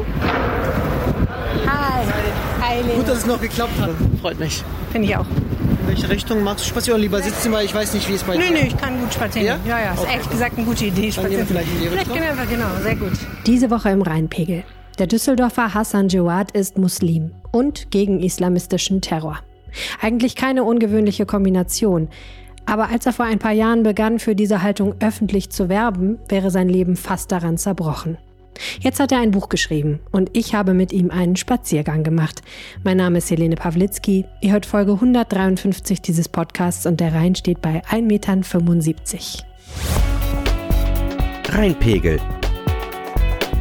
gefallen? Hi. Hi, Lena. Gut, dass es noch geklappt hat. Freut mich. Finde ich auch. In welche Richtung magst du spazieren? Lieber sitzen, weil ich weiß nicht, wie es bei Nö, dir nö, ich kann gut spazieren. Ja? Ja, ja, ist Okay. ehrlich gesagt eine gute Idee. Spazieren. vielleicht in die Vielleicht gehen wir einfach, genau, sehr gut. Diese Woche im Rheinpegel. Der Düsseldorfer Hassan Jawad ist Muslim und gegen islamistischen Terror. Eigentlich keine ungewöhnliche Kombination. Aber als er vor ein paar Jahren begann, für diese Haltung öffentlich zu werben, wäre sein Leben fast daran zerbrochen. Jetzt hat er ein Buch geschrieben und ich habe mit ihm einen Spaziergang gemacht. Mein Name ist Helene Pawlitzki. Ihr hört Folge 153 dieses Podcasts und der Rhein steht bei 1,75 Metern. Rheinpegel.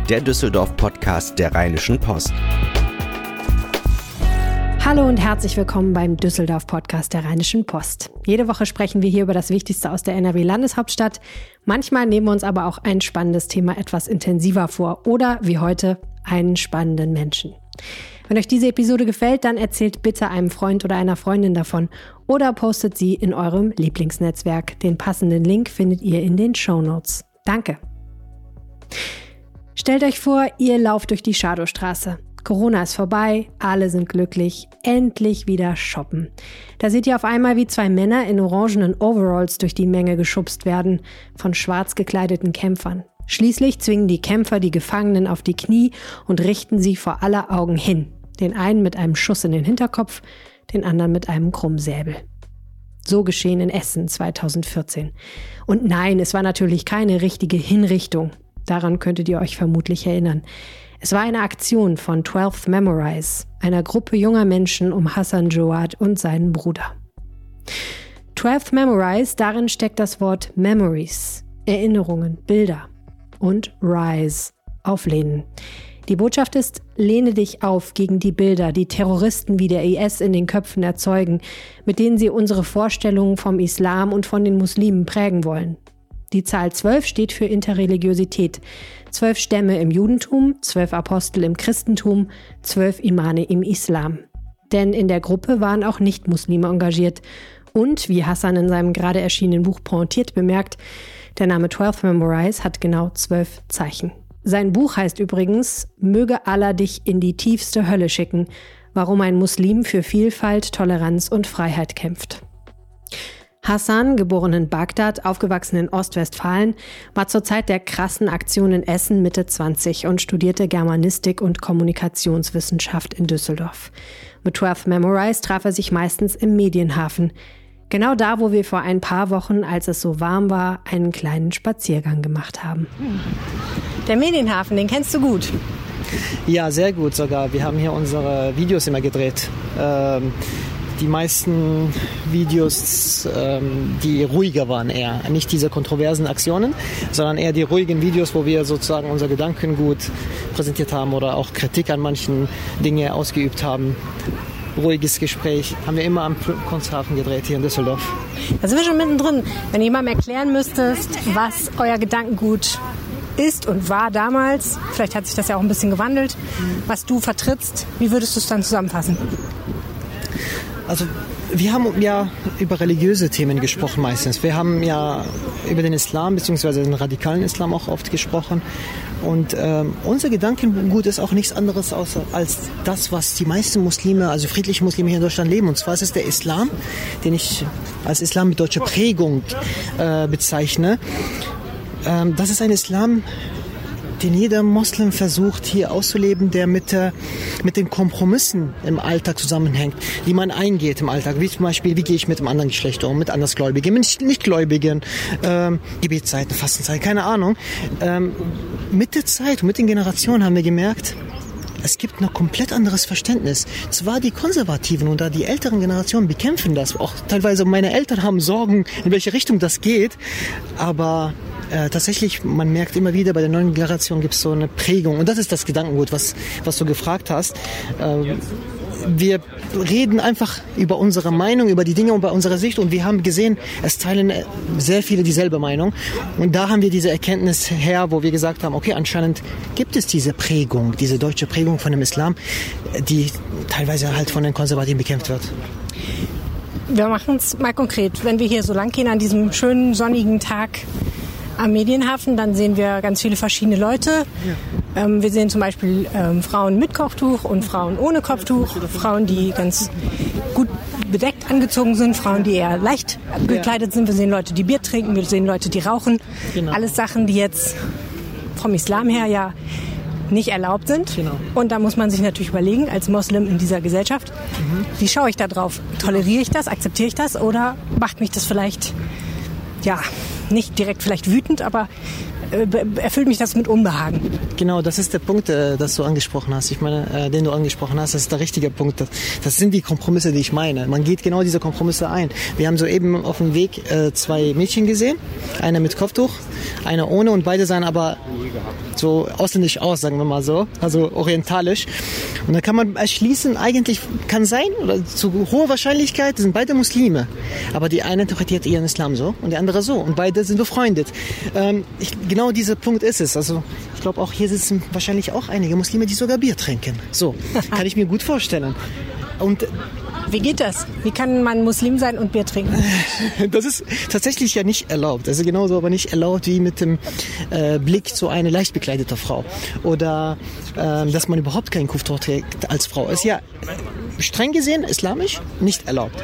Der Düsseldorf-Podcast der Rheinischen Post. Hallo und herzlich willkommen beim Düsseldorf-Podcast der Rheinischen Post. Jede Woche sprechen wir hier über das Wichtigste aus der NRW-Landeshauptstadt. Manchmal nehmen wir uns aber auch ein spannendes Thema etwas intensiver vor oder, wie heute, einen spannenden Menschen. Wenn euch diese Episode gefällt, dann erzählt bitte einem Freund oder einer Freundin davon oder postet sie in eurem Lieblingsnetzwerk. Den passenden Link findet ihr in den Show Notes. Danke. Stellt euch vor, ihr lauft durch die Schadowstraße. Corona ist vorbei, alle sind glücklich, endlich wieder shoppen. Da seht ihr auf einmal, wie zwei Männer in orangenen Overalls durch die Menge geschubst werden von schwarz gekleideten Kämpfern. Schließlich zwingen die Kämpfer die Gefangenen auf die Knie und richten sie vor aller Augen hin. Den einen mit einem Schuss in den Hinterkopf, den anderen mit einem Krummsäbel. So geschehen in Essen 2014. Und nein, es war natürlich keine richtige Hinrichtung. Daran könntet ihr euch vermutlich erinnern. Es war eine Aktion von 12th Memorize, einer Gruppe junger Menschen um Hassan Joad und seinen Bruder. 12th Memorize, darin steckt das Wort Memories, Erinnerungen, Bilder und Rise, auflehnen. Die Botschaft ist, lehne dich auf gegen die Bilder, die Terroristen wie der IS in den Köpfen erzeugen, mit denen sie unsere Vorstellungen vom Islam und von den Muslimen prägen wollen. Die Zahl 12 steht für Interreligiosität. Zwölf Stämme im Judentum, zwölf Apostel im Christentum, zwölf Imane im Islam. Denn in der Gruppe waren auch Nicht-Muslime engagiert. Und, wie Hassan in seinem gerade erschienenen Buch pointiert bemerkt, der Name 12 Memorize hat genau zwölf Zeichen. Sein Buch heißt übrigens Möge Allah dich in die tiefste Hölle schicken, warum ein Muslim für Vielfalt, Toleranz und Freiheit kämpft. Hassan, geboren in Bagdad, aufgewachsen in Ostwestfalen, war zur Zeit der krassen Aktion in Essen Mitte 20 und studierte Germanistik und Kommunikationswissenschaft in Düsseldorf. Mit 12 Memorize traf er sich meistens im Medienhafen. Genau da, wo wir vor ein paar Wochen, als es so warm war, einen kleinen Spaziergang gemacht haben. Der Medienhafen, den kennst du gut. Ja, sehr gut sogar. Wir haben hier unsere Videos immer gedreht. Ähm, die meisten Videos, ähm, die ruhiger waren eher. Nicht diese kontroversen Aktionen, sondern eher die ruhigen Videos, wo wir sozusagen unsere Gedanken gut präsentiert haben oder auch Kritik an manchen Dingen ausgeübt haben. Ruhiges Gespräch haben wir immer am Kunsthafen gedreht hier in Düsseldorf. Da sind wir schon mittendrin. Wenn jemandem erklären müsstest, was euer Gedankengut ist und war damals, vielleicht hat sich das ja auch ein bisschen gewandelt, was du vertrittst, wie würdest du es dann zusammenfassen? Also wir haben ja über religiöse Themen gesprochen meistens. Wir haben ja über den Islam bzw. den radikalen Islam auch oft gesprochen. Und ähm, unser Gedankengut ist auch nichts anderes außer, als das, was die meisten Muslime, also friedliche Muslime hier in Deutschland leben. Und zwar ist es der Islam, den ich als Islam mit deutscher Prägung äh, bezeichne. Ähm, das ist ein Islam, den jeder Moslem versucht hier auszuleben, der mit, äh, mit den Kompromissen im Alltag zusammenhängt, die man eingeht im Alltag. Wie zum Beispiel, wie gehe ich mit einem anderen Geschlecht um, mit Andersgläubigen, mit Nichtgläubigen, ähm, Gebetszeiten, Fastenzeiten, keine Ahnung. Ähm, mit der Zeit, mit den Generationen haben wir gemerkt, es gibt noch komplett anderes Verständnis. Zwar die Konservativen oder die älteren Generationen bekämpfen das, auch teilweise meine Eltern haben Sorgen, in welche Richtung das geht, aber äh, tatsächlich, man merkt immer wieder, bei der neuen Generation gibt es so eine Prägung und das ist das Gedankengut, was, was du gefragt hast. Ähm, wir reden einfach über unsere Meinung, über die Dinge und bei unserer Sicht und wir haben gesehen, es teilen sehr viele dieselbe Meinung und da haben wir diese Erkenntnis her, wo wir gesagt haben, okay, anscheinend gibt es diese Prägung, diese deutsche Prägung von dem Islam, die teilweise halt von den Konservativen bekämpft wird. Wir machen es mal konkret. Wenn wir hier so lang gehen an diesem schönen sonnigen Tag am Medienhafen, dann sehen wir ganz viele verschiedene Leute. Ja. Ähm, wir sehen zum Beispiel ähm, Frauen mit Kopftuch und Frauen ohne Kopftuch, Frauen, die ganz gut bedeckt angezogen sind, Frauen, die eher leicht gekleidet sind. Wir sehen Leute, die Bier trinken, wir sehen Leute, die rauchen. Genau. Alles Sachen, die jetzt vom Islam her ja nicht erlaubt sind. Genau. Und da muss man sich natürlich überlegen, als Moslem in dieser Gesellschaft, mhm. wie schaue ich da drauf? Toleriere ich das, akzeptiere ich das oder macht mich das vielleicht, ja, nicht direkt vielleicht wütend, aber erfüllt mich das mit Unbehagen. Genau, das ist der Punkt, äh, das du angesprochen hast. Ich meine, äh, den du angesprochen hast, das ist der richtige Punkt. Das, das sind die Kompromisse, die ich meine. Man geht genau diese Kompromisse ein. Wir haben soeben auf dem Weg zwei Mädchen gesehen, eine mit Kopftuch, eine ohne und beide sahen aber so ausländisch aus, sagen wir mal so, also orientalisch. Und da kann man erschließen, eigentlich kann sein, oder zu hoher Wahrscheinlichkeit sind beide Muslime. Aber die eine interpretiert ihren Islam so und die andere so. Und beide sind befreundet. Ähm, ich, genau dieser Punkt ist es. Also ich glaube, auch hier sitzen wahrscheinlich auch einige Muslime, die sogar Bier trinken. So, kann ich mir gut vorstellen. Und wie geht das? Wie kann man Muslim sein und Bier trinken? Das ist tatsächlich ja nicht erlaubt. Also genauso aber nicht erlaubt wie mit dem äh, Blick zu einer leicht bekleideten Frau. Oder äh, dass man überhaupt keinen Kopftuch trägt als Frau. Ist ja streng gesehen islamisch nicht erlaubt.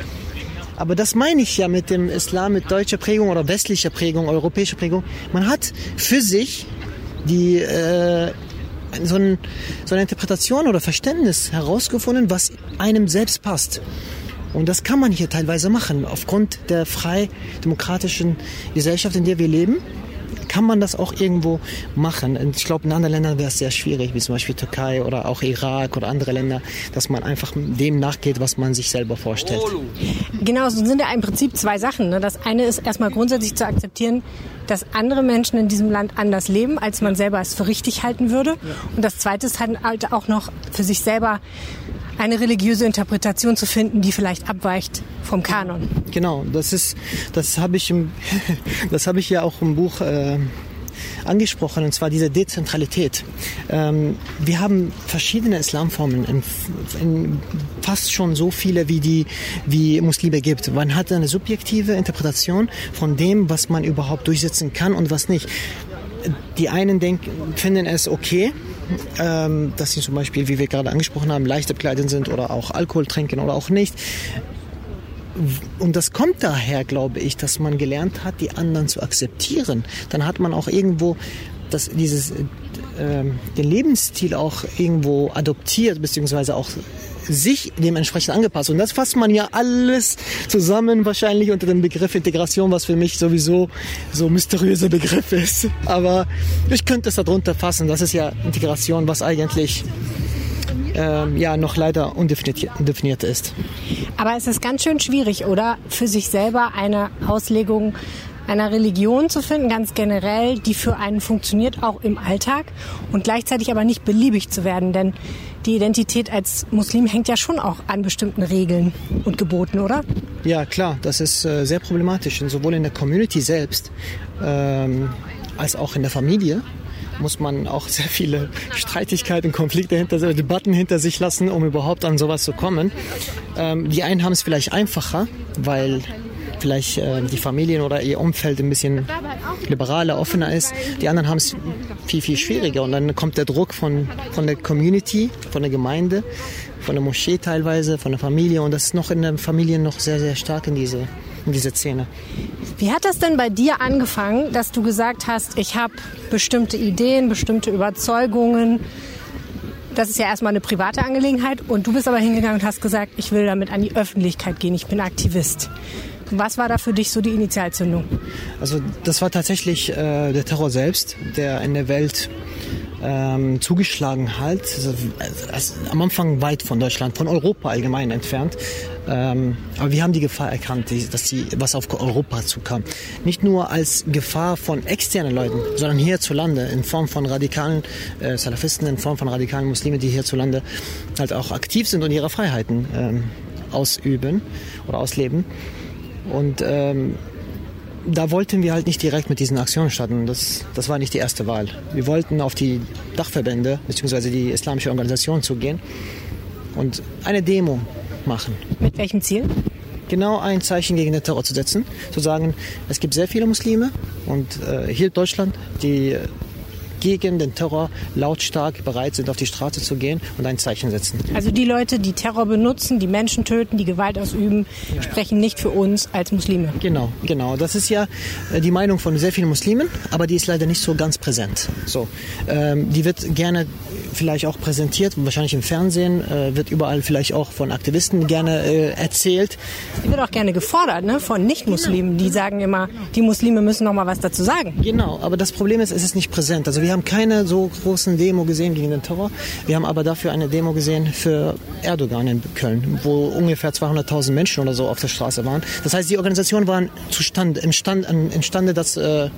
Aber das meine ich ja mit dem Islam, mit deutscher Prägung oder westlicher Prägung, europäischer Prägung. Man hat für sich die äh, so, ein, so eine Interpretation oder Verständnis herausgefunden, was einem selbst passt. Und das kann man hier teilweise machen, aufgrund der frei demokratischen Gesellschaft, in der wir leben kann man das auch irgendwo machen. Und ich glaube, in anderen Ländern wäre es sehr schwierig, wie zum Beispiel Türkei oder auch Irak oder andere Länder, dass man einfach dem nachgeht, was man sich selber vorstellt. Genau, so sind ja im Prinzip zwei Sachen. Ne? Das eine ist erstmal grundsätzlich zu akzeptieren, dass andere Menschen in diesem Land anders leben, als man selber es für richtig halten würde. Und das zweite ist halt auch noch für sich selber eine religiöse Interpretation zu finden, die vielleicht abweicht vom Kanon. Genau, das ist, das habe ich, im, das habe ich ja auch im Buch äh, angesprochen, und zwar diese Dezentralität. Ähm, wir haben verschiedene Islamformen, in, in fast schon so viele, wie die wie Muslime gibt. Man hat eine subjektive Interpretation von dem, was man überhaupt durchsetzen kann und was nicht. Die einen denken, finden es okay, ähm, dass sie zum Beispiel, wie wir gerade angesprochen haben, leichter bekleidet sind oder auch Alkohol trinken oder auch nicht. Und das kommt daher, glaube ich, dass man gelernt hat, die anderen zu akzeptieren. Dann hat man auch irgendwo das, dieses, äh, den Lebensstil auch irgendwo adoptiert, beziehungsweise auch sich dementsprechend angepasst. Und das fasst man ja alles zusammen wahrscheinlich unter dem Begriff Integration, was für mich sowieso so mysteriöser Begriff ist. Aber ich könnte es darunter fassen. Das ist ja Integration, was eigentlich ähm, ja noch leider undefiniert ist. Aber es ist ganz schön schwierig, oder? Für sich selber eine Auslegung einer Religion zu finden, ganz generell, die für einen funktioniert, auch im Alltag und gleichzeitig aber nicht beliebig zu werden, denn die Identität als Muslim hängt ja schon auch an bestimmten Regeln und Geboten, oder? Ja, klar, das ist äh, sehr problematisch, sowohl in der Community selbst ähm, als auch in der Familie muss man auch sehr viele Streitigkeiten, Konflikte hinter sich, Debatten hinter sich lassen, um überhaupt an sowas zu kommen. Ähm, die einen haben es vielleicht einfacher, weil vielleicht äh, die Familien oder ihr Umfeld ein bisschen liberaler, offener ist. Die anderen haben es viel, viel schwieriger. Und dann kommt der Druck von, von der Community, von der Gemeinde, von der Moschee teilweise, von der Familie. Und das ist noch in den Familien noch sehr, sehr stark in diese, in diese Szene. Wie hat das denn bei dir angefangen, dass du gesagt hast, ich habe bestimmte Ideen, bestimmte Überzeugungen, das ist ja erstmal eine private Angelegenheit und du bist aber hingegangen und hast gesagt, ich will damit an die Öffentlichkeit gehen, ich bin Aktivist. Was war da für dich so die Initialzündung? Also das war tatsächlich äh, der Terror selbst, der in der Welt ähm, zugeschlagen hat. Also, also, am Anfang weit von Deutschland, von Europa allgemein entfernt. Ähm, aber wir haben die Gefahr erkannt, dass sie was auf Europa zukam. Nicht nur als Gefahr von externen Leuten, sondern hierzulande in Form von radikalen äh, Salafisten, in Form von radikalen Muslimen, die hierzulande halt auch aktiv sind und ihre Freiheiten ähm, ausüben oder ausleben. Und ähm, da wollten wir halt nicht direkt mit diesen Aktionen starten. Das, das war nicht die erste Wahl. Wir wollten auf die Dachverbände bzw. die islamische Organisation zugehen und eine Demo machen. Mit welchem Ziel? genau ein Zeichen gegen den Terror zu setzen, zu sagen, es gibt sehr viele Muslime und äh, hier in Deutschland, die gegen den Terror lautstark bereit sind, auf die Straße zu gehen und ein Zeichen setzen. Also die Leute, die Terror benutzen, die Menschen töten, die Gewalt ausüben, ja. sprechen nicht für uns als Muslime. Genau, genau. Das ist ja äh, die Meinung von sehr vielen Muslimen, aber die ist leider nicht so ganz präsent. So, ähm, die wird gerne vielleicht auch präsentiert, wahrscheinlich im Fernsehen, äh, wird überall vielleicht auch von Aktivisten gerne äh, erzählt. Die wird auch gerne gefordert, ne, von Nicht-Muslimen, die sagen immer, die Muslime müssen noch mal was dazu sagen. Genau, aber das Problem ist, es ist nicht präsent. Also wir haben keine so großen Demo gesehen gegen den Terror. Wir haben aber dafür eine Demo gesehen für Erdogan in Köln, wo ungefähr 200.000 Menschen oder so auf der Straße waren. Das heißt, die Organisationen waren zustand, imstand, imstande, das, äh,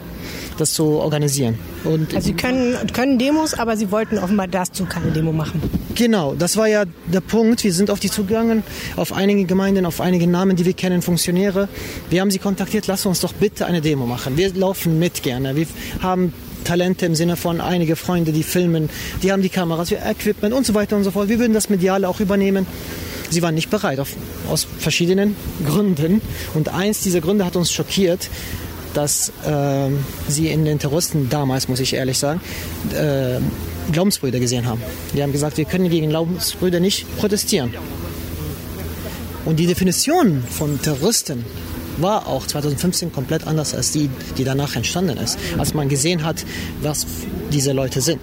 das zu organisieren. Und also sie können, können Demos, aber sie wollten offenbar dazu keine Demo machen. Genau, das war ja der Punkt. Wir sind auf die zugegangen, auf einige Gemeinden, auf einige Namen, die wir kennen, Funktionäre. Wir haben sie kontaktiert, lass uns doch bitte eine Demo machen. Wir laufen mit gerne. Wir haben Talente im Sinne von einige Freunde, die filmen, die haben die Kameras, Equipment und so weiter und so fort. Wir würden das Mediale auch übernehmen. Sie waren nicht bereit, auf, aus verschiedenen Gründen. Und eins dieser Gründe hat uns schockiert, dass äh, sie in den Terroristen damals, muss ich ehrlich sagen, äh, Glaubensbrüder gesehen haben. Die haben gesagt, wir können gegen Glaubensbrüder nicht protestieren. Und die Definition von Terroristen war auch 2015 komplett anders als die, die danach entstanden ist, als man gesehen hat, was diese Leute sind.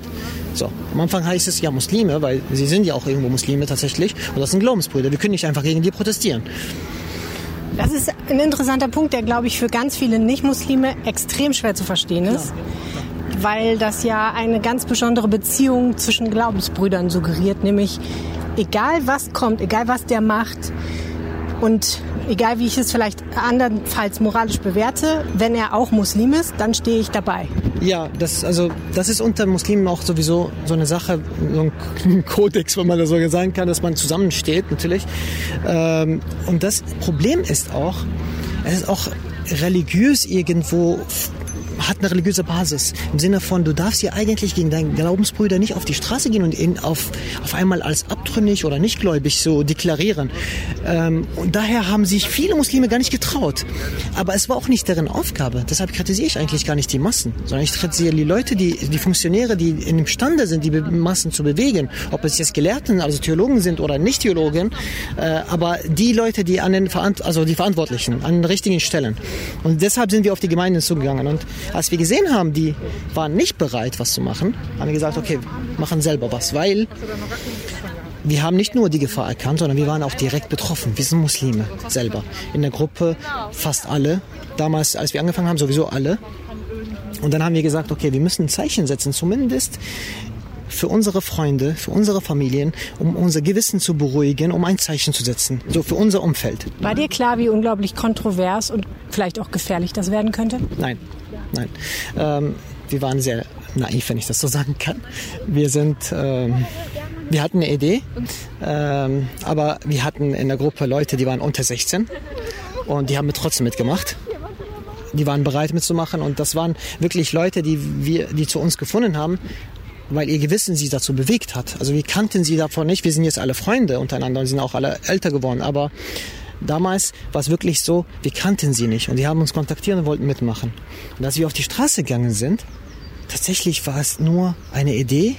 So, am Anfang heißt es ja Muslime, weil sie sind ja auch irgendwo Muslime tatsächlich und das sind Glaubensbrüder. Wir können nicht einfach gegen die protestieren. Das ist ein interessanter Punkt, der, glaube ich, für ganz viele Nicht-Muslime extrem schwer zu verstehen ist. Ja. Weil das ja eine ganz besondere Beziehung zwischen Glaubensbrüdern suggeriert, nämlich egal was kommt, egal was der macht, und egal wie ich es vielleicht andernfalls moralisch bewerte, wenn er auch Muslim ist, dann stehe ich dabei. Ja, das, also, das ist unter Muslimen auch sowieso so eine Sache, so ein Kodex, wenn man das so sagen kann, dass man zusammensteht natürlich. Ähm, und das Problem ist auch, es ist auch religiös irgendwo hat eine religiöse Basis. Im Sinne von, du darfst ja eigentlich gegen deinen Glaubensbrüder nicht auf die Straße gehen und ihn auf, auf einmal als abtrünnig oder nichtgläubig so deklarieren. Ähm, und daher haben sich viele Muslime gar nicht getraut. Aber es war auch nicht deren Aufgabe. Deshalb kritisiere ich eigentlich gar nicht die Massen, sondern ich kritisiere die Leute, die, die Funktionäre, die imstande sind, die Massen zu bewegen. Ob es jetzt Gelehrten, also Theologen sind oder Nicht-Theologen, äh, aber die Leute, die an den Verant also die Verantwortlichen, an den richtigen Stellen. Und deshalb sind wir auf die Gemeinden zugegangen. Und als wir gesehen haben, die waren nicht bereit, was zu machen, haben wir gesagt, okay, machen selber was, weil wir haben nicht nur die Gefahr erkannt, sondern wir waren auch direkt betroffen. Wir sind Muslime selber. In der Gruppe fast alle. Damals, als wir angefangen haben, sowieso alle. Und dann haben wir gesagt, okay, wir müssen ein Zeichen setzen, zumindest für unsere Freunde, für unsere Familien, um unser Gewissen zu beruhigen, um ein Zeichen zu setzen, so für unser Umfeld. War dir klar, wie unglaublich kontrovers und vielleicht auch gefährlich das werden könnte? Nein, nein. Ähm, wir waren sehr naiv, wenn ich das so sagen kann. Wir sind, ähm, wir hatten eine Idee, ähm, aber wir hatten in der Gruppe Leute, die waren unter 16 und die haben trotzdem mitgemacht die waren bereit mitzumachen und das waren wirklich Leute, die wir, die zu uns gefunden haben, weil ihr Gewissen sie dazu bewegt hat. Also wir kannten sie davon nicht. Wir sind jetzt alle Freunde untereinander und sind auch alle älter geworden. Aber damals war es wirklich so, wir kannten sie nicht und die haben uns kontaktiert und wollten mitmachen. Und als wir auf die Straße gegangen sind, tatsächlich war es nur eine Idee,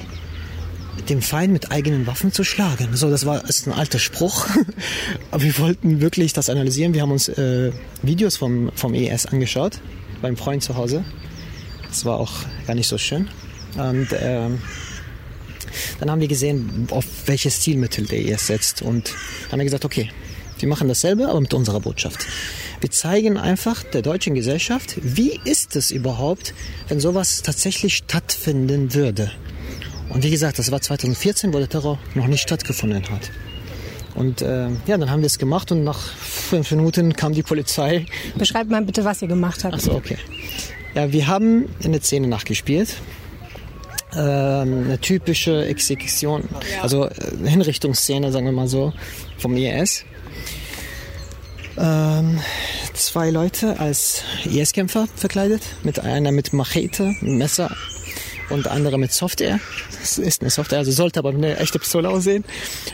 dem Feind mit eigenen Waffen zu schlagen. So, das war ist ein alter Spruch. Aber wir wollten wirklich das analysieren. Wir haben uns äh, Videos vom, vom ES angeschaut, beim Freund zu Hause. Das war auch gar nicht so schön. Und ähm, dann haben wir gesehen, auf welches Zielmittel der ES setzt. Und dann haben wir gesagt, okay, wir machen dasselbe, aber mit unserer Botschaft. Wir zeigen einfach der deutschen Gesellschaft, wie ist es überhaupt, wenn sowas tatsächlich stattfinden würde. Und wie gesagt, das war 2014, wo der Terror noch nicht stattgefunden hat. Und äh, ja, dann haben wir es gemacht und nach fünf Minuten kam die Polizei. Beschreibt mal bitte, was ihr gemacht habt. Achso, okay. Ja, wir haben in der Szene nachgespielt eine typische Exekution, also äh, Hinrichtungsszene, sagen wir mal so, vom IS. Ähm, zwei Leute als IS-Kämpfer verkleidet, mit einer mit Machete, Messer und der andere mit Software. Das ist eine Software, also sollte aber eine echte Pistole aussehen.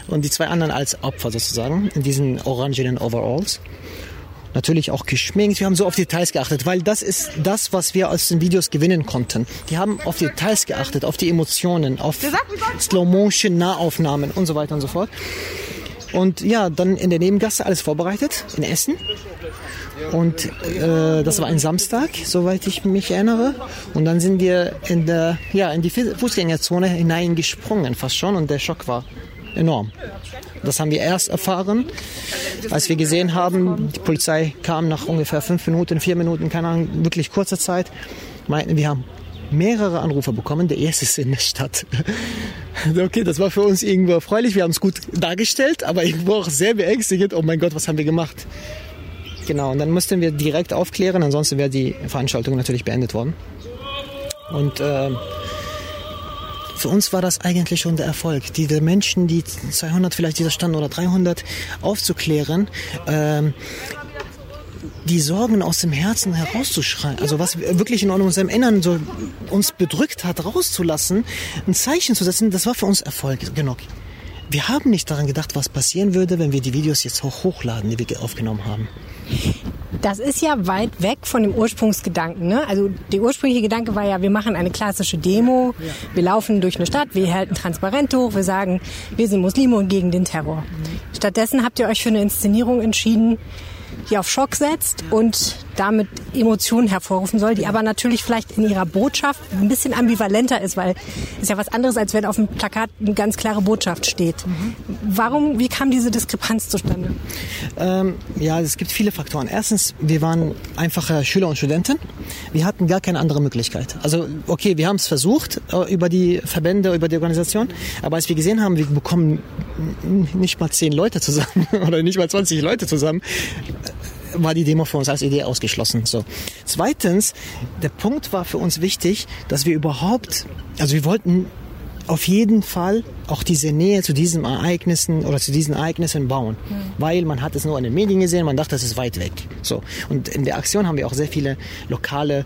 Und die zwei anderen als Opfer sozusagen in diesen orangenen Overalls. Natürlich auch geschminkt. Wir haben so auf Details geachtet, weil das ist das, was wir aus den Videos gewinnen konnten. Die haben auf Details geachtet, auf die Emotionen, auf Slow-Motion, Nahaufnahmen und so weiter und so fort. Und ja, dann in der Nebengasse alles vorbereitet, in Essen. Und äh, das war ein Samstag, soweit ich mich erinnere. Und dann sind wir in, der, ja, in die Fußgängerzone hineingesprungen, fast schon. Und der Schock war enorm. Das haben wir erst erfahren, als wir gesehen haben, die Polizei kam nach ungefähr fünf Minuten, vier Minuten, keine Ahnung, wirklich kurzer Zeit, meinten, wir haben mehrere Anrufe bekommen. Der erste ist in der Stadt. Okay, das war für uns irgendwo erfreulich. Wir haben es gut dargestellt, aber irgendwo auch sehr beängstigend. Oh mein Gott, was haben wir gemacht? Genau, und dann mussten wir direkt aufklären, ansonsten wäre die Veranstaltung natürlich beendet worden. Und äh, für uns war das eigentlich schon der Erfolg, diese Menschen, die 200 vielleicht dieser standen oder 300 aufzuklären, ähm, die Sorgen aus dem Herzen herauszuschreien, also was wirklich in unserem Innern so uns bedrückt hat, rauszulassen, ein Zeichen zu setzen, das war für uns Erfolg genug. Wir haben nicht daran gedacht, was passieren würde, wenn wir die Videos jetzt hoch hochladen, die wir aufgenommen haben. Das ist ja weit weg von dem Ursprungsgedanken. Ne? Also der ursprüngliche Gedanke war ja, wir machen eine klassische Demo, wir laufen durch eine Stadt, wir halten transparent hoch, wir sagen, wir sind Muslime und gegen den Terror. Stattdessen habt ihr euch für eine Inszenierung entschieden, die auf Schock setzt und damit Emotionen hervorrufen soll, die aber natürlich vielleicht in ihrer Botschaft ein bisschen ambivalenter ist, weil es ja was anderes, als wenn auf dem Plakat eine ganz klare Botschaft steht. Warum, wie kam diese Diskrepanz zustande? Ähm, ja, es gibt viele Faktoren. Erstens, wir waren einfache Schüler und Studenten. Wir hatten gar keine andere Möglichkeit. Also, okay, wir haben es versucht äh, über die Verbände, über die Organisation, aber als wir gesehen haben, wir bekommen nicht mal zehn Leute zusammen oder nicht mal 20 Leute zusammen, war die Demo für uns als Idee ausgeschlossen. So. Zweitens, der Punkt war für uns wichtig, dass wir überhaupt, also wir wollten auf jeden Fall auch diese Nähe zu diesen Ereignissen oder zu diesen Ereignissen bauen, mhm. weil man hat es nur in den Medien gesehen, man dachte, das ist weit weg. So und in der Aktion haben wir auch sehr viele lokale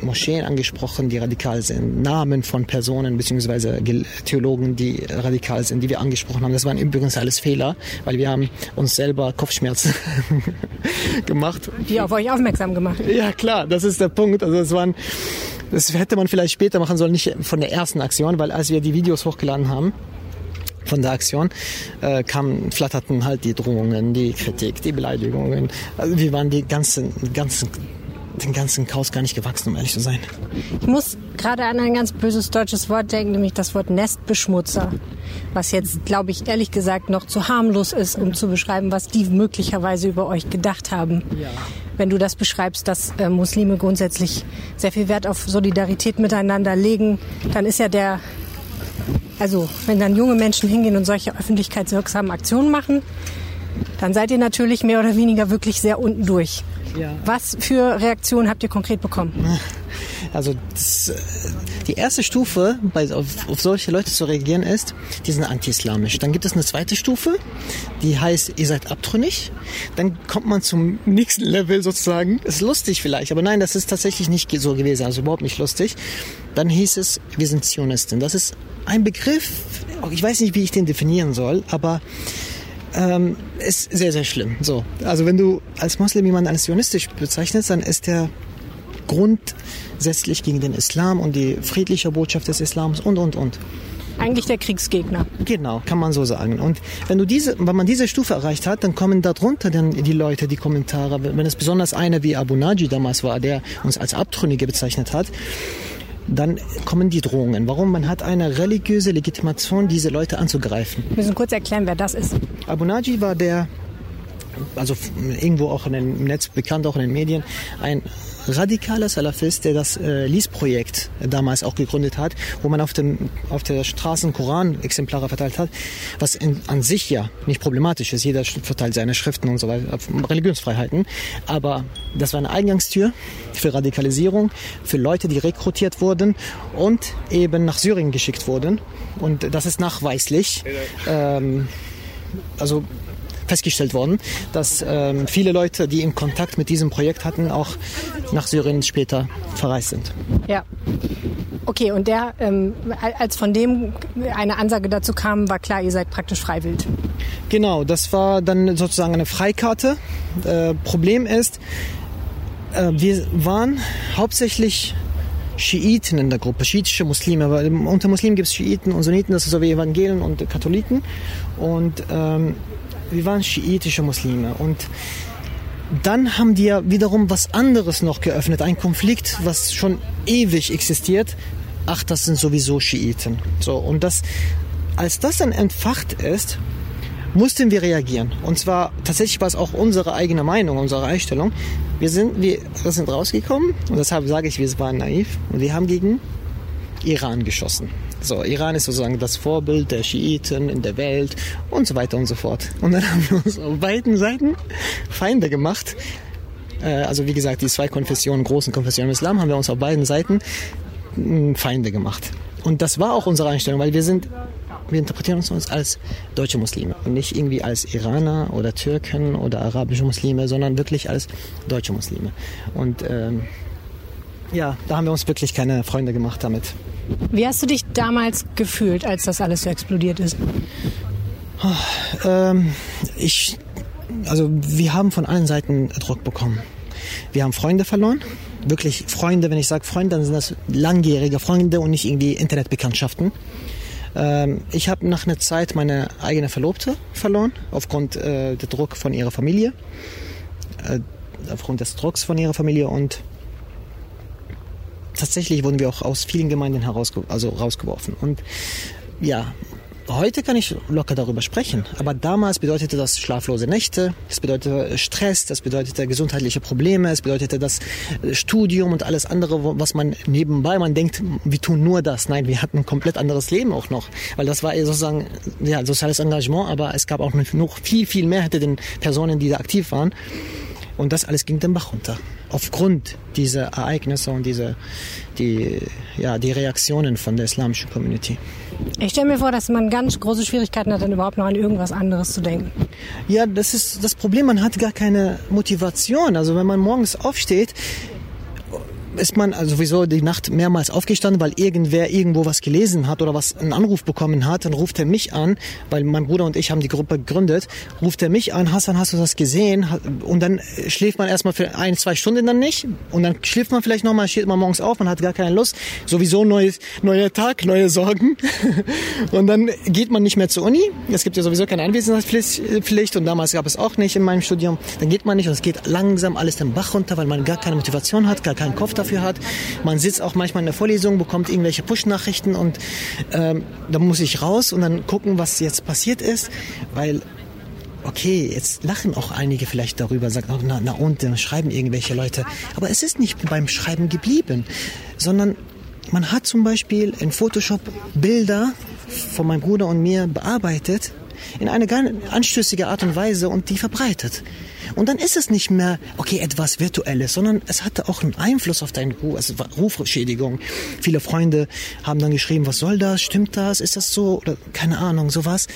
Moscheen angesprochen, die radikal sind, Namen von Personen bzw. Theologen, die radikal sind, die wir angesprochen haben. Das waren übrigens alles Fehler, weil wir haben uns selber Kopfschmerzen gemacht. Die auf euch aufmerksam gemacht. Ja klar, das ist der Punkt. Also es waren das hätte man vielleicht später machen sollen, nicht von der ersten Aktion, weil als wir die Videos hochgeladen haben, von der Aktion äh, kamen, flatterten halt die Drohungen, die Kritik, die Beleidigungen. Also wir waren die ganzen, ganzen, den ganzen Chaos gar nicht gewachsen, um ehrlich zu sein. Ich muss gerade an ein ganz böses deutsches Wort denken, nämlich das Wort Nestbeschmutzer, was jetzt, glaube ich, ehrlich gesagt noch zu harmlos ist, um zu beschreiben, was die möglicherweise über euch gedacht haben. Ja wenn du das beschreibst, dass äh, Muslime grundsätzlich sehr viel Wert auf Solidarität miteinander legen, dann ist ja der, also wenn dann junge Menschen hingehen und solche öffentlichkeitswirksamen Aktionen machen, dann seid ihr natürlich mehr oder weniger wirklich sehr unten durch. Ja. Was für Reaktionen habt ihr konkret bekommen? Also das, äh, die erste Stufe, bei, auf, auf solche Leute zu reagieren, ist, die sind anti-islamisch. Dann gibt es eine zweite Stufe, die heißt, ihr seid abtrünnig. Dann kommt man zum nächsten Level sozusagen. Ist lustig vielleicht, aber nein, das ist tatsächlich nicht so gewesen, also überhaupt nicht lustig. Dann hieß es, wir sind Zionisten. Das ist ein Begriff, ich weiß nicht, wie ich den definieren soll, aber ähm, ist sehr, sehr schlimm. So, also wenn du als Moslem jemanden als zionistisch bezeichnest, dann ist der grundsätzlich gegen den Islam und die friedliche Botschaft des Islams und, und, und. Eigentlich der Kriegsgegner. Genau, kann man so sagen. Und wenn du diese, wenn man diese Stufe erreicht hat, dann kommen darunter dann die Leute, die Kommentare. Wenn es besonders einer wie Abu Naji damals war, der uns als Abtrünnige bezeichnet hat, dann kommen die Drohungen. Warum? Man hat eine religiöse Legitimation, diese Leute anzugreifen. Wir müssen kurz erklären, wer das ist. Abu Naji war der, also irgendwo auch in den, im Netz bekannt, auch in den Medien, ein radikaler Salafist, der das äh, Lies-Projekt damals auch gegründet hat, wo man auf, dem, auf der Straße Koran-Exemplare verteilt hat, was in, an sich ja nicht problematisch ist. Jeder verteilt seine Schriften und so weiter, Religionsfreiheiten. Aber das war eine Eingangstür für Radikalisierung, für Leute, die rekrutiert wurden und eben nach Syrien geschickt wurden. Und das ist nachweislich. Ähm, also festgestellt worden, dass ähm, viele Leute, die im Kontakt mit diesem Projekt hatten, auch nach Syrien später verreist sind. Ja. Okay, und der, ähm, als von dem eine Ansage dazu kam, war klar, ihr seid praktisch freiwillig. Genau, das war dann sozusagen eine Freikarte. Äh, Problem ist, äh, wir waren hauptsächlich Schiiten in der Gruppe, schiitische Muslime. Weil unter Muslimen gibt es Schiiten und Sunniten, das ist so wie Evangelen und Katholiken. Und ähm, wir waren schiitische Muslime. Und dann haben die ja wiederum was anderes noch geöffnet, ein Konflikt, was schon ewig existiert. Ach, das sind sowieso Schiiten. So, und das, als das dann entfacht ist, mussten wir reagieren. Und zwar tatsächlich war es auch unsere eigene Meinung, unsere Einstellung. Wir sind, wir, wir sind rausgekommen und deshalb sage ich, wir waren naiv und wir haben gegen Iran geschossen. So, Iran ist sozusagen das Vorbild der Schiiten in der Welt und so weiter und so fort. Und dann haben wir uns auf beiden Seiten Feinde gemacht. Äh, also wie gesagt, die zwei Konfessionen, großen Konfessionen im Islam, haben wir uns auf beiden Seiten hm, Feinde gemacht. Und das war auch unsere Einstellung, weil wir sind, wir interpretieren uns als deutsche Muslime und nicht irgendwie als Iraner oder Türken oder arabische Muslime, sondern wirklich als deutsche Muslime. Und ähm, ja, da haben wir uns wirklich keine Freunde gemacht damit. Wie hast du dich damals gefühlt, als das alles so explodiert ist? Ähm, ich, also wir haben von allen Seiten Druck bekommen. Wir haben Freunde verloren. Wirklich Freunde, wenn ich sage Freunde, dann sind das langjährige Freunde und nicht irgendwie Internetbekanntschaften. Ähm, ich habe nach einer Zeit meine eigene Verlobte verloren, aufgrund äh, der Druck von ihrer Familie. Äh, aufgrund des Drucks von ihrer Familie und tatsächlich wurden wir auch aus vielen Gemeinden herausge also rausgeworfen. Und ja, heute kann ich locker darüber sprechen. Aber damals bedeutete das schlaflose Nächte, es bedeutete Stress, das bedeutete gesundheitliche Probleme, es bedeutete das Studium und alles andere, was man nebenbei, man denkt, wir tun nur das. Nein, wir hatten ein komplett anderes Leben auch noch. Weil das war sozusagen, ja, soziales Engagement, aber es gab auch noch viel, viel mehr hinter den Personen, die da aktiv waren. Und das alles ging den Bach runter. Aufgrund dieser Ereignisse und diese, die, ja, die Reaktionen von der islamischen Community. Ich stelle mir vor, dass man ganz große Schwierigkeiten hat, dann überhaupt noch an irgendwas anderes zu denken. Ja, das ist das Problem. Man hat gar keine Motivation. Also wenn man morgens aufsteht, ist man also sowieso die Nacht mehrmals aufgestanden, weil irgendwer irgendwo was gelesen hat oder was einen Anruf bekommen hat. Dann ruft er mich an, weil mein Bruder und ich haben die Gruppe gegründet. Ruft er mich an, Hassan, hast du das gesehen? Und dann schläft man erstmal für ein, zwei Stunden dann nicht. Und dann schläft man vielleicht nochmal, steht man morgens auf, man hat gar keine Lust. Sowieso neues, neuer Tag, neue Sorgen. und dann geht man nicht mehr zur Uni. Es gibt ja sowieso keine Anwesenheitspflicht und damals gab es auch nicht in meinem Studium. Dann geht man nicht und es geht langsam alles den Bach runter, weil man gar keine Motivation hat, gar keinen Kopf dafür dafür hat. Man sitzt auch manchmal in der Vorlesung, bekommt irgendwelche Push-Nachrichten und ähm, da muss ich raus und dann gucken, was jetzt passiert ist, weil okay, jetzt lachen auch einige vielleicht darüber, sagen, oh, na, na und, dann schreiben irgendwelche Leute. Aber es ist nicht beim Schreiben geblieben, sondern man hat zum Beispiel in Photoshop Bilder von meinem Bruder und mir bearbeitet in eine ganz anstößige Art und Weise und die verbreitet. Und dann ist es nicht mehr, okay, etwas Virtuelles, sondern es hatte auch einen Einfluss auf deinen Ruf, also Rufschädigung. Viele Freunde haben dann geschrieben, was soll das, stimmt das, ist das so, oder keine Ahnung, sowas.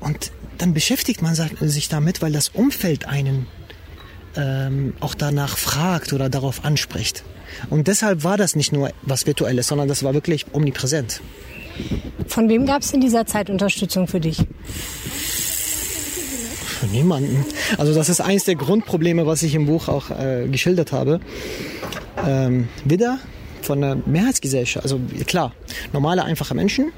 Und dann beschäftigt man sich damit, weil das Umfeld einen ähm, auch danach fragt oder darauf anspricht. Und deshalb war das nicht nur was Virtuelles, sondern das war wirklich omnipräsent. Von wem gab es in dieser Zeit Unterstützung für dich? Für niemanden. Also das ist eines der Grundprobleme, was ich im Buch auch äh, geschildert habe. Ähm, wieder von der Mehrheitsgesellschaft, also klar, normale, einfache Menschen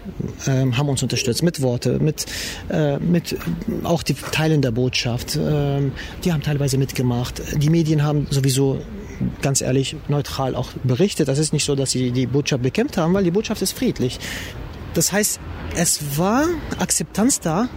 ähm, haben uns unterstützt mit Worte, mit, äh, mit auch die Teilen der Botschaft. Ähm, die haben teilweise mitgemacht. Die Medien haben sowieso ganz ehrlich neutral auch berichtet. Das ist nicht so, dass sie die Botschaft bekämpft haben, weil die Botschaft ist friedlich. Das heißt, es war Akzeptanz da,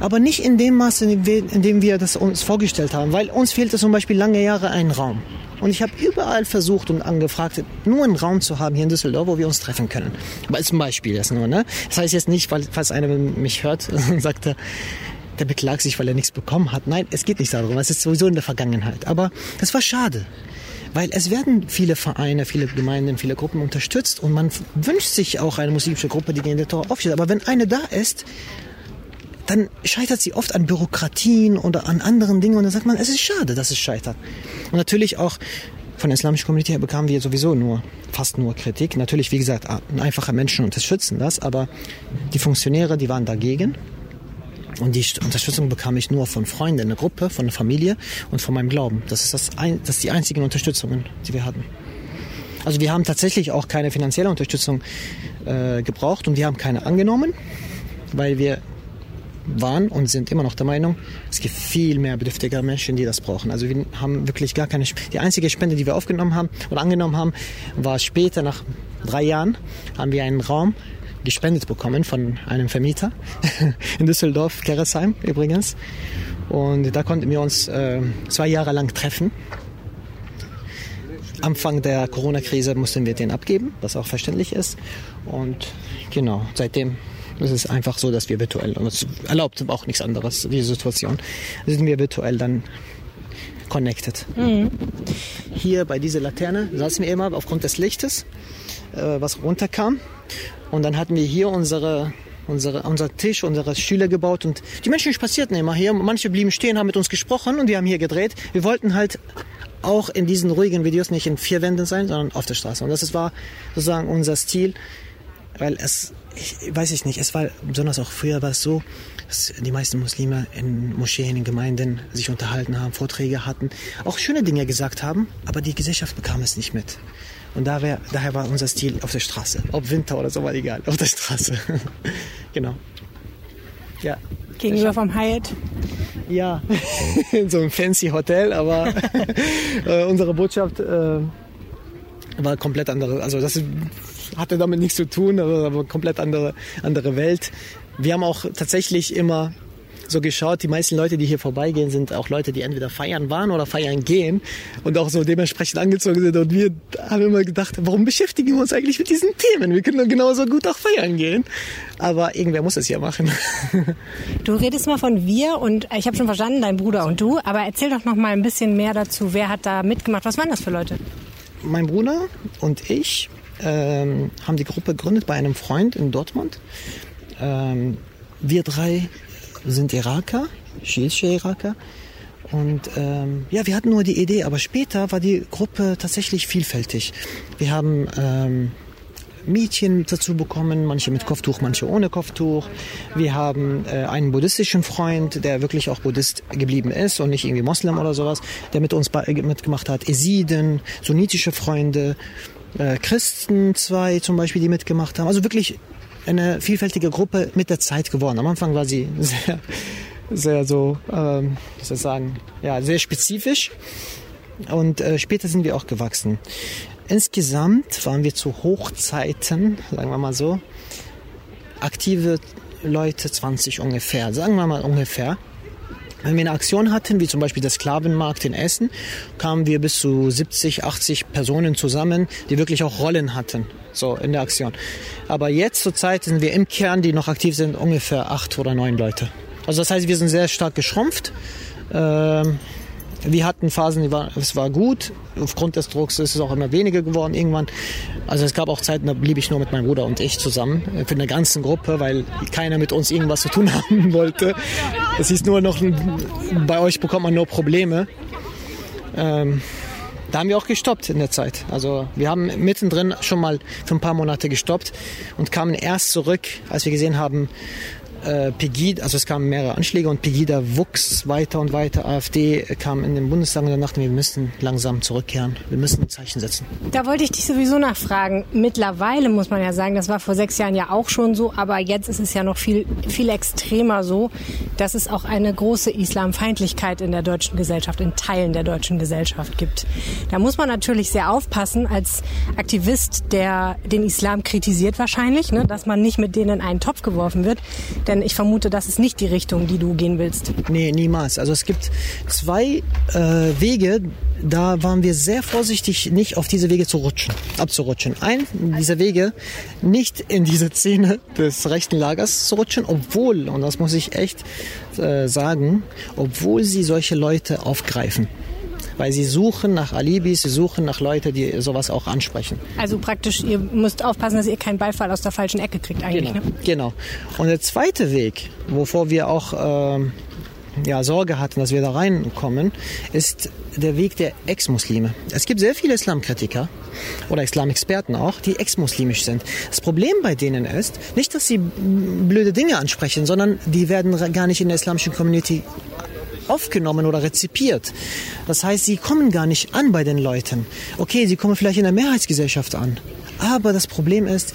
aber nicht in dem Maße, in dem wir das uns vorgestellt haben, weil uns fehlte zum Beispiel lange Jahre ein Raum. Und ich habe überall versucht und angefragt, nur einen Raum zu haben hier in Düsseldorf, wo wir uns treffen können. Aber als Beispiel das nur, ne? Das heißt jetzt nicht, weil, falls einer mich hört und sagt, der, der beklagt sich, weil er nichts bekommen hat. Nein, es geht nicht darum. Es ist sowieso in der Vergangenheit. Aber das war schade. Weil es werden viele Vereine, viele Gemeinden, viele Gruppen unterstützt und man wünscht sich auch eine muslimische Gruppe, die den Tor aufsteht. Aber wenn eine da ist, dann scheitert sie oft an Bürokratien oder an anderen Dingen und dann sagt man, es ist schade, dass es scheitert. Und natürlich auch von der islamischen Community her bekamen wir sowieso nur, fast nur Kritik. Natürlich, wie gesagt, einfache Menschen unterstützen das, aber die Funktionäre, die waren dagegen. Und die Unterstützung bekam ich nur von Freunden, einer Gruppe, von der Familie und von meinem Glauben. Das ist, das, das ist die einzigen Unterstützungen, die wir hatten. Also wir haben tatsächlich auch keine finanzielle Unterstützung äh, gebraucht und wir haben keine angenommen, weil wir waren und sind immer noch der Meinung, es gibt viel mehr bedürftige Menschen, die das brauchen. Also wir haben wirklich gar keine. Die einzige Spende, die wir aufgenommen haben oder angenommen haben, war später nach drei Jahren haben wir einen Raum gespendet bekommen von einem Vermieter in Düsseldorf, Keresheim übrigens. Und da konnten wir uns äh, zwei Jahre lang treffen. Anfang der Corona-Krise mussten wir den abgeben, was auch verständlich ist. Und genau, seitdem ist es einfach so, dass wir virtuell, und es erlaubt auch nichts anderes, diese Situation, sind wir virtuell dann connected. Mhm. Hier bei dieser Laterne saßen wir immer aufgrund des Lichtes, äh, was runterkam. Und dann hatten wir hier unsere, unsere, unser Tisch, unsere Stühle gebaut und die Menschen spazierten immer hier. Manche blieben stehen, haben mit uns gesprochen und wir haben hier gedreht. Wir wollten halt auch in diesen ruhigen Videos nicht in vier Wänden sein, sondern auf der Straße. Und das war sozusagen unser Stil, weil es, ich, weiß ich nicht, es war besonders auch früher war es so, dass die meisten Muslime in Moscheen, in Gemeinden sich unterhalten haben, Vorträge hatten, auch schöne Dinge gesagt haben, aber die Gesellschaft bekam es nicht mit. Und da wär, daher war unser Stil auf der Straße. Ob Winter oder so, war egal. Auf der Straße. genau. Ja. Gegenüber vom Hyatt? Ja, in so einem fancy Hotel, aber äh, unsere Botschaft äh, war komplett andere. Also das hatte damit nichts zu tun, aber komplett andere, andere Welt. Wir haben auch tatsächlich immer so geschaut, die meisten Leute, die hier vorbeigehen, sind auch Leute, die entweder feiern waren oder feiern gehen und auch so dementsprechend angezogen sind. Und wir haben immer gedacht, warum beschäftigen wir uns eigentlich mit diesen Themen? Wir können doch genauso gut auch feiern gehen. Aber irgendwer muss es ja machen. Du redest mal von wir und ich habe schon verstanden, dein Bruder und du. Aber erzähl doch noch mal ein bisschen mehr dazu. Wer hat da mitgemacht? Was waren das für Leute? Mein Bruder und ich ähm, haben die Gruppe gegründet bei einem Freund in Dortmund. Ähm, wir drei sind Iraker, schiitische Iraker. Und ähm, ja, wir hatten nur die Idee, aber später war die Gruppe tatsächlich vielfältig. Wir haben ähm, Mädchen dazu bekommen, manche mit Kopftuch, manche ohne Kopftuch. Wir haben äh, einen buddhistischen Freund, der wirklich auch Buddhist geblieben ist und nicht irgendwie Moslem oder sowas, der mit uns mitgemacht hat. Esiden, sunnitische Freunde, äh, Christen zwei zum Beispiel, die mitgemacht haben. Also wirklich eine vielfältige Gruppe mit der Zeit geworden. Am Anfang war sie sehr, sehr so, ähm, wie soll ich sagen, ja, sehr spezifisch. Und äh, später sind wir auch gewachsen. Insgesamt waren wir zu Hochzeiten, sagen wir mal so, aktive Leute 20 ungefähr, sagen wir mal ungefähr. Wenn wir eine Aktion hatten, wie zum Beispiel der Sklavenmarkt in Essen, kamen wir bis zu 70, 80 Personen zusammen, die wirklich auch Rollen hatten, so in der Aktion. Aber jetzt zurzeit sind wir im Kern, die noch aktiv sind, ungefähr acht oder neun Leute. Also das heißt, wir sind sehr stark geschrumpft. Ähm, wir hatten Phasen, die war, es war gut. Aufgrund des Drucks ist es auch immer weniger geworden irgendwann. Also es gab auch Zeiten, da blieb ich nur mit meinem Bruder und ich zusammen für eine ganze Gruppe, weil keiner mit uns irgendwas zu tun haben wollte. Es hieß nur noch, bei euch bekommt man nur Probleme. Ähm, da haben wir auch gestoppt in der Zeit. Also wir haben mittendrin schon mal für ein paar Monate gestoppt und kamen erst zurück, als wir gesehen haben, äh, Pegida, also es kamen mehrere Anschläge und Pegida wuchs weiter und weiter. AfD kam in den Bundestag und dann dachten wir, wir müssen langsam zurückkehren. Wir müssen ein Zeichen setzen. Da wollte ich dich sowieso nachfragen. Mittlerweile muss man ja sagen, das war vor sechs Jahren ja auch schon so, aber jetzt ist es ja noch viel, viel extremer so, dass es auch eine große Islamfeindlichkeit in der deutschen Gesellschaft, in Teilen der deutschen Gesellschaft gibt. Da muss man natürlich sehr aufpassen als Aktivist, der den Islam kritisiert wahrscheinlich, ne, dass man nicht mit denen in einen Topf geworfen wird. Denn denn ich vermute, das ist nicht die Richtung, die du gehen willst. Nee, niemals. Also es gibt zwei äh, Wege, da waren wir sehr vorsichtig, nicht auf diese Wege zu rutschen, abzurutschen. Ein dieser Wege, nicht in diese Szene des rechten Lagers zu rutschen, obwohl, und das muss ich echt äh, sagen, obwohl sie solche Leute aufgreifen weil sie suchen nach Alibis, sie suchen nach Leuten, die sowas auch ansprechen. Also praktisch, ihr müsst aufpassen, dass ihr keinen Beifall aus der falschen Ecke kriegt eigentlich. Genau. Ne? genau. Und der zweite Weg, wovor wir auch äh, ja, Sorge hatten, dass wir da reinkommen, ist der Weg der Ex-Muslime. Es gibt sehr viele Islamkritiker, oder Islamexperten auch, die ex-muslimisch sind. Das Problem bei denen ist, nicht, dass sie blöde Dinge ansprechen, sondern die werden gar nicht in der islamischen Community aufgenommen oder rezipiert. Das heißt, sie kommen gar nicht an bei den Leuten. Okay, sie kommen vielleicht in der Mehrheitsgesellschaft an. Aber das Problem ist,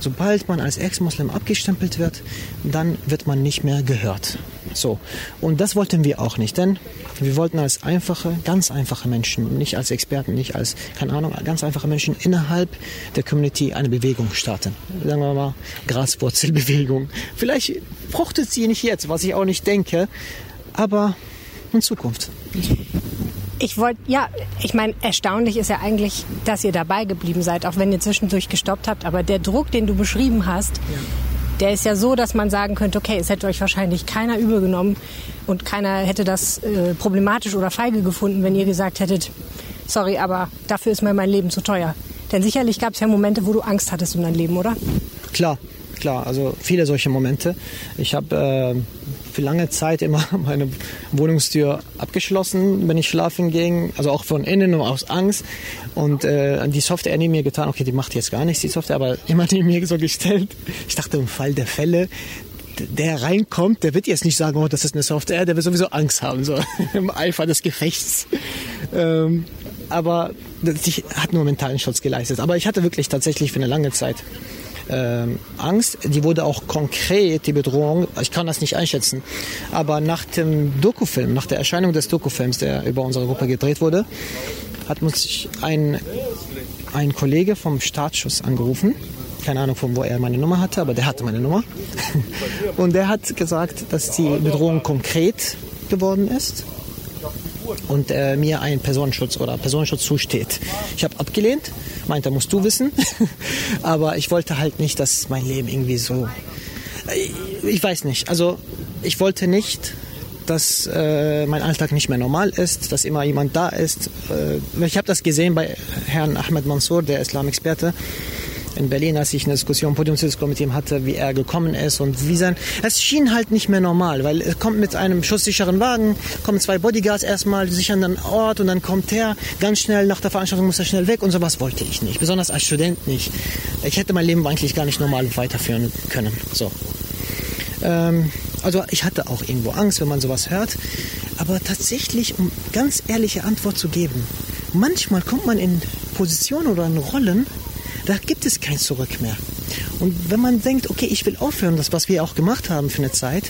sobald man als Ex-Muslim abgestempelt wird, dann wird man nicht mehr gehört. So. Und das wollten wir auch nicht, denn wir wollten als einfache, ganz einfache Menschen, nicht als Experten, nicht als, keine Ahnung, ganz einfache Menschen innerhalb der Community eine Bewegung starten. Sagen wir mal, Graswurzelbewegung. Vielleicht fruchtet sie nicht jetzt, was ich auch nicht denke, aber in Zukunft. Ich wollte, ja, ich meine, erstaunlich ist ja eigentlich, dass ihr dabei geblieben seid, auch wenn ihr zwischendurch gestoppt habt. Aber der Druck, den du beschrieben hast, ja. der ist ja so, dass man sagen könnte, okay, es hätte euch wahrscheinlich keiner übel genommen und keiner hätte das äh, problematisch oder feige gefunden, wenn ihr gesagt hättet, sorry, aber dafür ist mir mein Leben zu teuer. Denn sicherlich gab es ja Momente, wo du Angst hattest um dein Leben, oder? Klar, klar. Also viele solche Momente. Ich habe äh, für lange Zeit immer meine Wohnungstür abgeschlossen, wenn ich schlafen ging, also auch von innen und aus Angst. Und äh, die Software neben mir getan, okay, die macht jetzt gar nichts, die Software, aber immer neben mir so gestellt. Ich dachte, im Fall der Fälle, der reinkommt, der wird jetzt nicht sagen, oh, das ist eine Software, der wird sowieso Angst haben, so im Eifer des Gefechts. Ähm, aber ich hat nur mentalen Schutz geleistet. Aber ich hatte wirklich tatsächlich für eine lange Zeit ähm, Angst. Die wurde auch konkret, die Bedrohung, ich kann das nicht einschätzen, aber nach dem Dokufilm, nach der Erscheinung des Dokufilms, der über unsere Gruppe gedreht wurde, hat uns ein, ein Kollege vom Startschuss angerufen. Keine Ahnung, von wo er meine Nummer hatte, aber der hatte meine Nummer. Und der hat gesagt, dass die Bedrohung konkret geworden ist und äh, mir ein Personenschutz oder Personenschutz zusteht. Ich habe abgelehnt, meinte, musst du wissen, aber ich wollte halt nicht, dass mein Leben irgendwie so, ich, äh, ich weiß nicht, also ich wollte nicht, dass äh, mein Alltag nicht mehr normal ist, dass immer jemand da ist. Äh, ich habe das gesehen bei Herrn Ahmed Mansour, der Islamexperte in Berlin, als ich eine Diskussion, Podiumsdiskussion mit ihm hatte, wie er gekommen ist und wie sein. Es schien halt nicht mehr normal, weil er kommt mit einem schusssicheren Wagen, kommen zwei Bodyguards erstmal, sichern den Ort und dann kommt er ganz schnell nach der Veranstaltung, muss er schnell weg und sowas wollte ich nicht, besonders als Student nicht. Ich hätte mein Leben eigentlich gar nicht normal weiterführen können. So. Ähm, also ich hatte auch irgendwo Angst, wenn man sowas hört. Aber tatsächlich, um ganz ehrliche Antwort zu geben, manchmal kommt man in Positionen oder in Rollen, da gibt es kein Zurück mehr. Und wenn man denkt, okay, ich will aufhören, das, was wir auch gemacht haben für eine Zeit,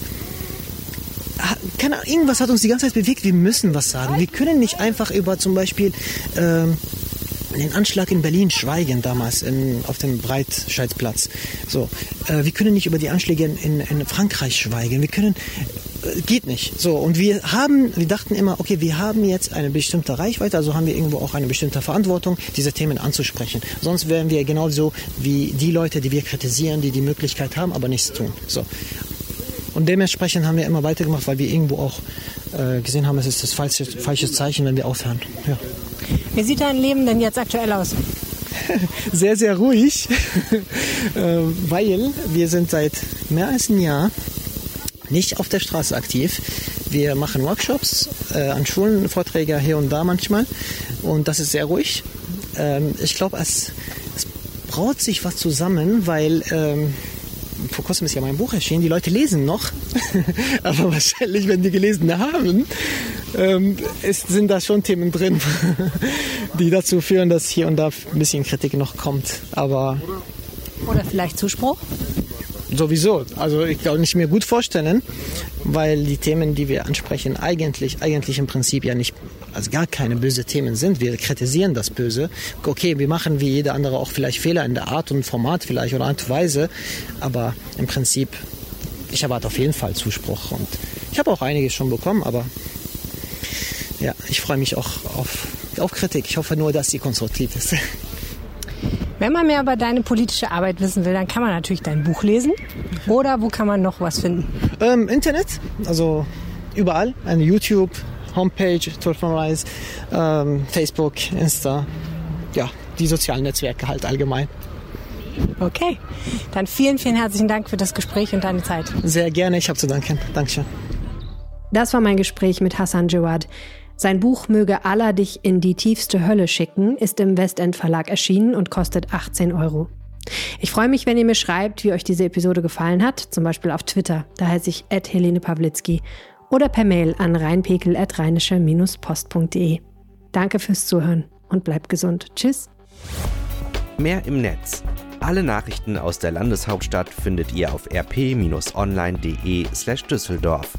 kann, irgendwas hat uns die ganze Zeit bewegt, wir müssen was sagen. Wir können nicht einfach über zum Beispiel ähm, den Anschlag in Berlin schweigen damals in, auf dem Breitscheidplatz. So, äh, wir können nicht über die Anschläge in, in, in Frankreich schweigen. Wir können geht nicht. So, und wir haben, wir dachten immer, okay, wir haben jetzt eine bestimmte Reichweite, also haben wir irgendwo auch eine bestimmte Verantwortung, diese Themen anzusprechen. Sonst wären wir genauso wie die Leute, die wir kritisieren, die die Möglichkeit haben, aber nichts tun. So. Und dementsprechend haben wir immer weitergemacht, weil wir irgendwo auch äh, gesehen haben, es ist das falsche, falsche Zeichen, wenn wir aufhören. Ja. Wie sieht dein Leben denn jetzt aktuell aus? sehr, sehr ruhig, äh, weil wir sind seit mehr als einem Jahr nicht auf der Straße aktiv. Wir machen Workshops äh, an Schulen, Vorträge hier und da manchmal und das ist sehr ruhig. Ähm, ich glaube, es, es braut sich was zusammen, weil ähm, vor kurzem ist ja mein Buch erschienen. Die Leute lesen noch, aber wahrscheinlich, wenn die gelesen haben, ähm, ist, sind da schon Themen drin, die dazu führen, dass hier und da ein bisschen Kritik noch kommt. Aber oder vielleicht Zuspruch? Sowieso. Also ich kann nicht mir gut vorstellen, weil die Themen, die wir ansprechen, eigentlich, eigentlich im Prinzip ja nicht, also gar keine böse Themen sind. Wir kritisieren das Böse. Okay, wir machen wie jeder andere auch vielleicht Fehler in der Art und Format vielleicht oder Art und Weise, aber im Prinzip, ich erwarte auf jeden Fall Zuspruch und ich habe auch einiges schon bekommen, aber ja, ich freue mich auch auf, auf Kritik. Ich hoffe nur, dass sie konstruktiv ist. Wenn man mehr über deine politische Arbeit wissen will, dann kann man natürlich dein Buch lesen. Oder wo kann man noch was finden? Ähm, Internet, also überall. Eine YouTube, Homepage, Torfenreis, ähm, Facebook, Insta. Ja, die sozialen Netzwerke halt allgemein. Okay, dann vielen, vielen herzlichen Dank für das Gespräch und deine Zeit. Sehr gerne, ich habe zu danken. Dankeschön. Das war mein Gespräch mit Hassan Jawad. Sein Buch Möge Allah dich in die tiefste Hölle schicken ist im Westend Verlag erschienen und kostet 18 Euro. Ich freue mich, wenn ihr mir schreibt, wie euch diese Episode gefallen hat, zum Beispiel auf Twitter, da heiße ich Helene Pawlitzki, oder per Mail an reinpekel.rheinische-post.de. Danke fürs Zuhören und bleibt gesund. Tschüss. Mehr im Netz. Alle Nachrichten aus der Landeshauptstadt findet ihr auf rp-online.de slash Düsseldorf.